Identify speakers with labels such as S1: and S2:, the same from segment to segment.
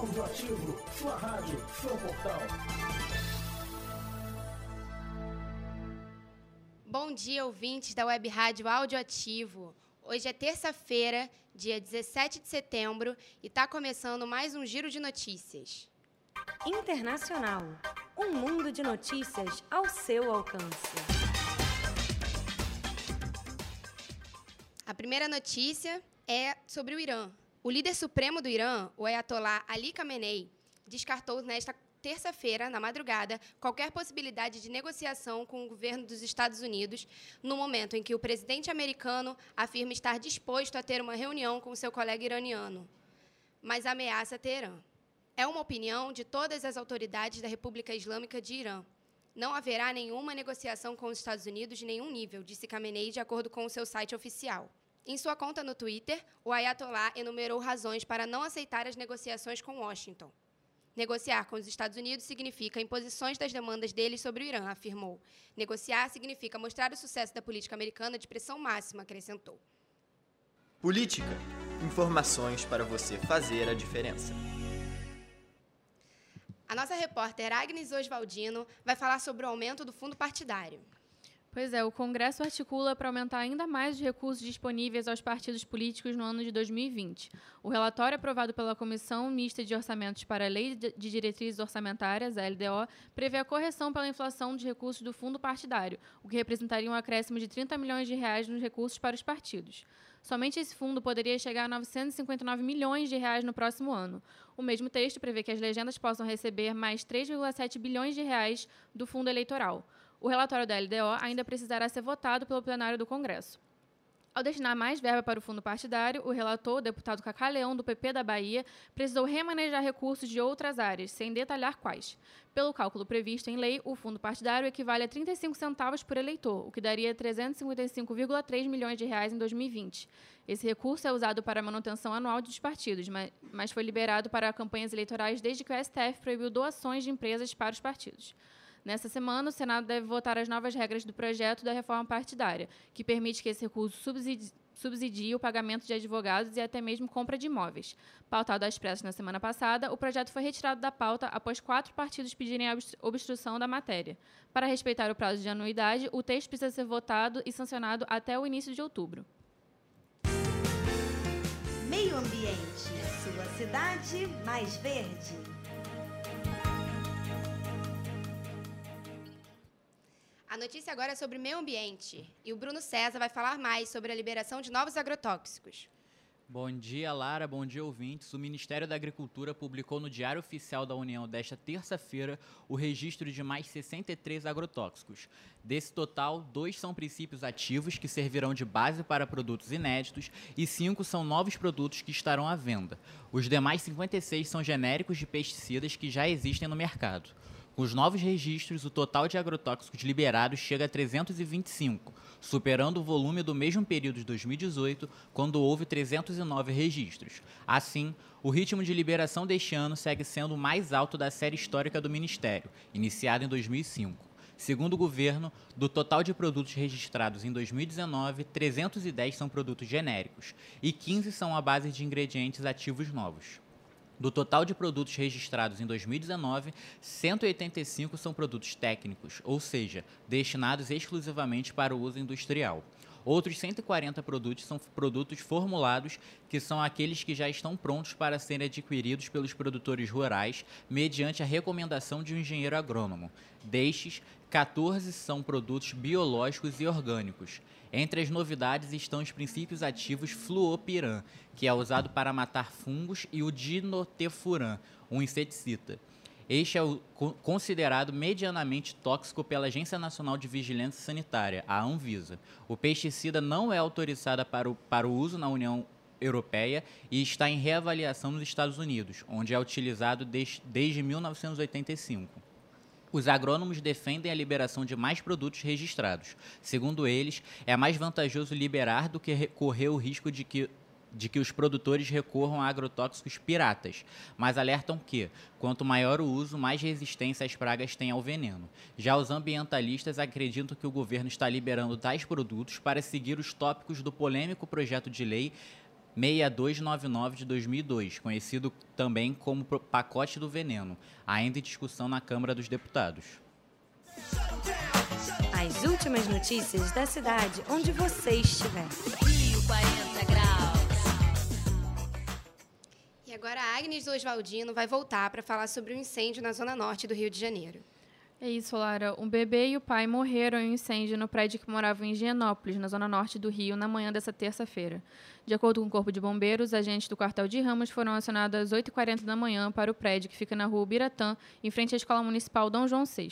S1: Áudio Ativo, sua rádio, seu portal.
S2: Bom dia, ouvintes da Web Rádio Áudio Ativo. Hoje é terça-feira, dia 17 de setembro, e está começando mais um Giro de Notícias.
S3: Internacional. Um mundo de notícias ao seu alcance.
S2: A primeira notícia é sobre o Irã. O líder supremo do Irã, o Ayatollah Ali Khamenei, descartou nesta terça-feira, na madrugada, qualquer possibilidade de negociação com o governo dos Estados Unidos, no momento em que o presidente americano afirma estar disposto a ter uma reunião com seu colega iraniano, mas ameaça Teherã. É uma opinião de todas as autoridades da República Islâmica de Irã. Não haverá nenhuma negociação com os Estados Unidos de nenhum nível, disse Khamenei de acordo com o seu site oficial. Em sua conta no Twitter, o Ayatollah enumerou razões para não aceitar as negociações com Washington. Negociar com os Estados Unidos significa imposições das demandas deles sobre o Irã, afirmou. Negociar significa mostrar o sucesso da política americana de pressão máxima, acrescentou.
S4: Política. Informações para você fazer a diferença.
S2: A nossa repórter Agnes Oswaldino vai falar sobre o aumento do fundo partidário.
S5: Pois é, o Congresso articula para aumentar ainda mais os recursos disponíveis aos partidos políticos no ano de 2020. O relatório aprovado pela Comissão Mista de Orçamentos para a Lei de Diretrizes Orçamentárias, a LDO, prevê a correção pela inflação dos recursos do fundo partidário, o que representaria um acréscimo de 30 milhões de reais nos recursos para os partidos. Somente esse fundo poderia chegar a 959 milhões de reais no próximo ano. O mesmo texto prevê que as legendas possam receber mais 3,7 bilhões de reais do fundo eleitoral. O relatório da LDO ainda precisará ser votado pelo plenário do Congresso. Ao destinar mais verba para o fundo partidário, o relator, o deputado Cacá Leão, do PP da Bahia, precisou remanejar recursos de outras áreas, sem detalhar quais. Pelo cálculo previsto em lei, o fundo partidário equivale a 35 centavos por eleitor, o que daria 355,3 milhões de reais em 2020. Esse recurso é usado para a manutenção anual dos partidos, mas foi liberado para campanhas eleitorais desde que o STF proibiu doações de empresas para os partidos. Nessa semana, o Senado deve votar as novas regras do projeto da reforma partidária, que permite que esse recurso subsidie, o pagamento de advogados e até mesmo compra de imóveis. Pautado às pressas na semana passada, o projeto foi retirado da pauta após quatro partidos pedirem a obstrução da matéria. Para respeitar o prazo de anuidade, o texto precisa ser votado e sancionado até o início de outubro.
S3: Meio Ambiente, sua cidade mais verde.
S2: Notícia agora é sobre meio ambiente. E o Bruno César vai falar mais sobre a liberação de novos agrotóxicos.
S6: Bom dia, Lara. Bom dia, ouvintes. O Ministério da Agricultura publicou no Diário Oficial da União desta terça-feira o registro de mais 63 agrotóxicos. Desse total, dois são princípios ativos que servirão de base para produtos inéditos e cinco são novos produtos que estarão à venda. Os demais 56 são genéricos de pesticidas que já existem no mercado. Com os novos registros, o total de agrotóxicos liberados chega a 325, superando o volume do mesmo período de 2018, quando houve 309 registros. Assim, o ritmo de liberação deste ano segue sendo o mais alto da série histórica do Ministério, iniciado em 2005. Segundo o governo, do total de produtos registrados em 2019, 310 são produtos genéricos e 15 são à base de ingredientes ativos novos. Do total de produtos registrados em 2019, 185 são produtos técnicos, ou seja, destinados exclusivamente para o uso industrial. Outros 140 produtos são produtos formulados, que são aqueles que já estão prontos para serem adquiridos pelos produtores rurais mediante a recomendação de um engenheiro agrônomo. Destes, 14 são produtos biológicos e orgânicos. Entre as novidades estão os princípios ativos fluopiran, que é usado para matar fungos, e o dinotefuran, um inseticida. Este é o, considerado medianamente tóxico pela Agência Nacional de Vigilância Sanitária, a Anvisa. O pesticida não é autorizado para o, para o uso na União Europeia e está em reavaliação nos Estados Unidos, onde é utilizado desde, desde 1985. Os agrônomos defendem a liberação de mais produtos registrados. Segundo eles, é mais vantajoso liberar do que correr o risco de que de que os produtores recorram a agrotóxicos piratas, mas alertam que, quanto maior o uso, mais resistência as pragas têm ao veneno. Já os ambientalistas acreditam que o governo está liberando tais produtos para seguir os tópicos do polêmico projeto de lei 6299 de 2002, conhecido também como pacote do veneno, ainda em discussão na Câmara dos Deputados.
S3: As últimas notícias da cidade onde você estiver.
S7: Rio 40 graus.
S2: E agora a Agnes Oswaldino vai voltar para falar sobre o incêndio na zona norte do Rio de Janeiro.
S5: É isso, Lara. Um bebê e o pai morreram em um incêndio no prédio que moravam em Higienópolis, na zona norte do Rio, na manhã dessa terça-feira. De acordo com o Corpo de Bombeiros, agentes do quartel de Ramos foram acionados às 8h40 da manhã para o prédio que fica na rua Biratã, em frente à Escola Municipal Dom João VI.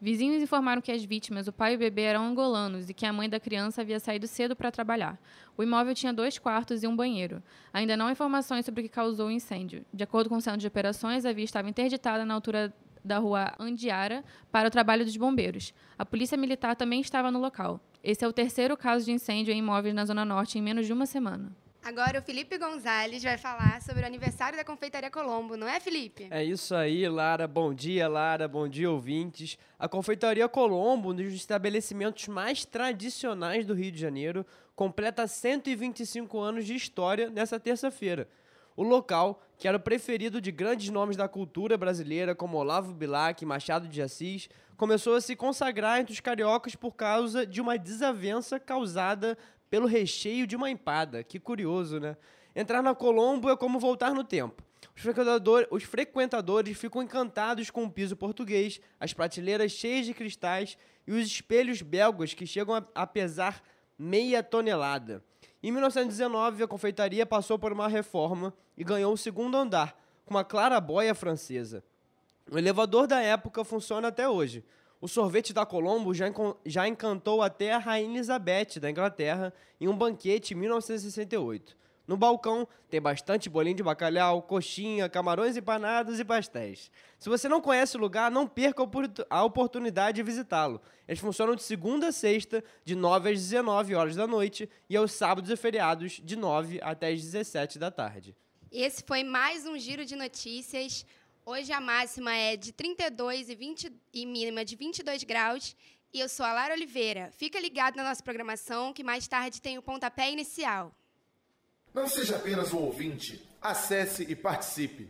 S5: Vizinhos informaram que as vítimas, o pai e o bebê, eram angolanos e que a mãe da criança havia saído cedo para trabalhar. O imóvel tinha dois quartos e um banheiro. Ainda não há informações sobre o que causou o incêndio. De acordo com o Centro de Operações, a via estava interditada na altura da rua Andiara para o trabalho dos bombeiros. A polícia militar também estava no local. Esse é o terceiro caso de incêndio em imóveis na Zona Norte em menos de uma semana.
S2: Agora o Felipe Gonzalez vai falar sobre o aniversário da Confeitaria Colombo, não é, Felipe?
S8: É isso aí, Lara. Bom dia, Lara. Bom dia, ouvintes. A Confeitaria Colombo, um dos estabelecimentos mais tradicionais do Rio de Janeiro, completa 125 anos de história nessa terça-feira. O local, que era o preferido de grandes nomes da cultura brasileira como Olavo Bilac e Machado de Assis, começou a se consagrar entre os cariocas por causa de uma desavença causada pelo recheio de uma empada. Que curioso, né? Entrar na Colombo é como voltar no tempo. Os frequentadores, os frequentadores ficam encantados com o piso português, as prateleiras cheias de cristais e os espelhos belgas que chegam a, a pesar meia tonelada. Em 1919, a confeitaria passou por uma reforma e ganhou o segundo andar, com uma clarabóia francesa. O elevador da época funciona até hoje. O sorvete da Colombo já, já encantou até a Rainha Elizabeth da Inglaterra em um banquete em 1968. No balcão tem bastante bolinho de bacalhau, coxinha, camarões empanados e pastéis. Se você não conhece o lugar, não perca a oportunidade de visitá-lo. Eles funcionam de segunda a sexta, de 9 às 19 horas da noite, e aos sábados e feriados, de 9 até as 17 da tarde.
S2: Esse foi mais um giro de notícias. Hoje a máxima é de 32 e, 20, e mínima de 22 graus. E eu sou a Lara Oliveira. Fica ligado na nossa programação, que mais tarde tem o pontapé inicial.
S1: Não seja apenas um ouvinte. Acesse e participe.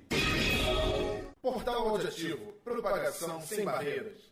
S1: Portal Auditivo. Propagação sem barreiras.